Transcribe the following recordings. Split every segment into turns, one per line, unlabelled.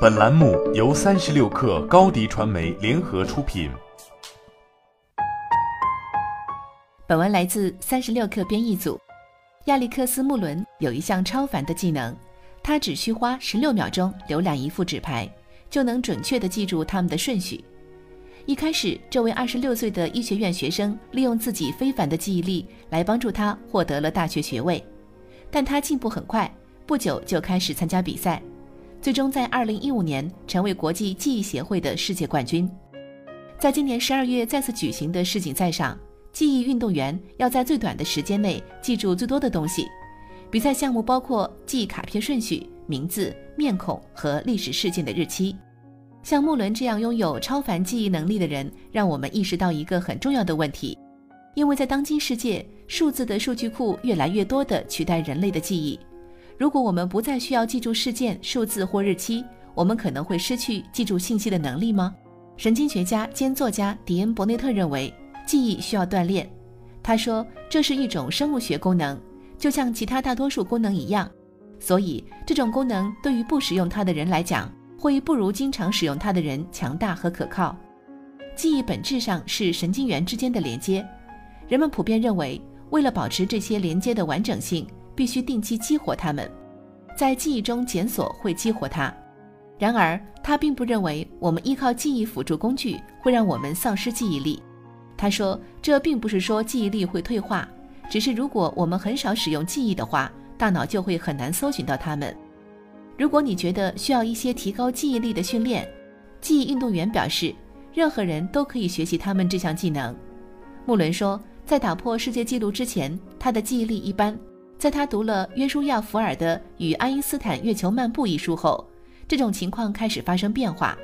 本栏目由三十六氪高低传媒联合出品。
本文来自三十六氪编译组。亚历克斯·穆伦有一项超凡的技能，他只需花十六秒钟浏览一副纸牌，就能准确地记住它们的顺序。一开始，这位二十六岁的医学院学生利用自己非凡的记忆力来帮助他获得了大学学位，但他进步很快，不久就开始参加比赛，最终在二零一五年成为国际记忆协会的世界冠军。在今年十二月再次举行的世锦赛上，记忆运动员要在最短的时间内记住最多的东西。比赛项目包括记忆卡片顺序、名字、面孔和历史事件的日期。像穆伦这样拥有超凡记忆能力的人，让我们意识到一个很重要的问题：因为在当今世界，数字的数据库越来越多地取代人类的记忆。如果我们不再需要记住事件、数字或日期，我们可能会失去记住信息的能力吗？神经学家兼作家迪恩·伯内特认为，记忆需要锻炼。他说，这是一种生物学功能，就像其他大多数功能一样。所以，这种功能对于不使用它的人来讲，会不如经常使用它的人强大和可靠。记忆本质上是神经元之间的连接，人们普遍认为，为了保持这些连接的完整性，必须定期激活它们。在记忆中检索会激活它。然而，他并不认为我们依靠记忆辅助工具会让我们丧失记忆力。他说，这并不是说记忆力会退化，只是如果我们很少使用记忆的话，大脑就会很难搜寻到它们。如果你觉得需要一些提高记忆力的训练，记忆运动员表示，任何人都可以学习他们这项技能。穆伦说，在打破世界纪录之前，他的记忆力一般。在他读了约书亚·福尔的《与爱因斯坦月球漫步》一书后，这种情况开始发生变化。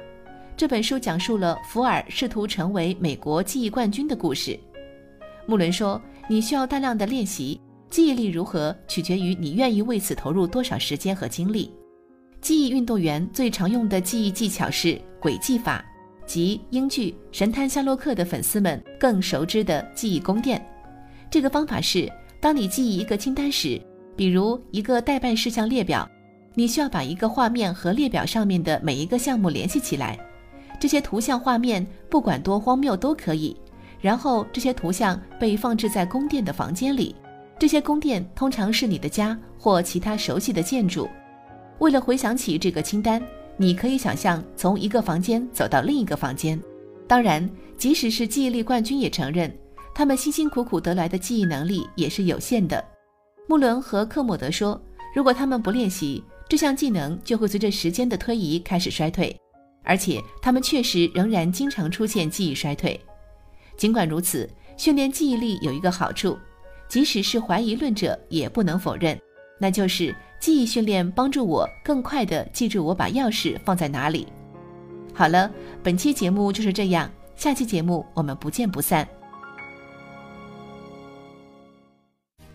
这本书讲述了福尔试图成为美国记忆冠军的故事。穆伦说，你需要大量的练习，记忆力如何取决于你愿意为此投入多少时间和精力。记忆运动员最常用的记忆技巧是轨迹法，即英剧《神探夏洛克》的粉丝们更熟知的记忆宫殿。这个方法是，当你记忆一个清单时，比如一个待办事项列表，你需要把一个画面和列表上面的每一个项目联系起来。这些图像画面不管多荒谬都可以。然后这些图像被放置在宫殿的房间里，这些宫殿通常是你的家或其他熟悉的建筑。为了回想起这个清单，你可以想象从一个房间走到另一个房间。当然，即使是记忆力冠军也承认，他们辛辛苦苦得来的记忆能力也是有限的。穆伦和克莫德说，如果他们不练习这项技能，就会随着时间的推移开始衰退，而且他们确实仍然经常出现记忆衰退。尽管如此，训练记忆力有一个好处，即使是怀疑论者也不能否认，那就是。记忆训练帮助我更快地记住我把钥匙放在哪里。好了，本期节目就是这样，下期节目我们不见不散。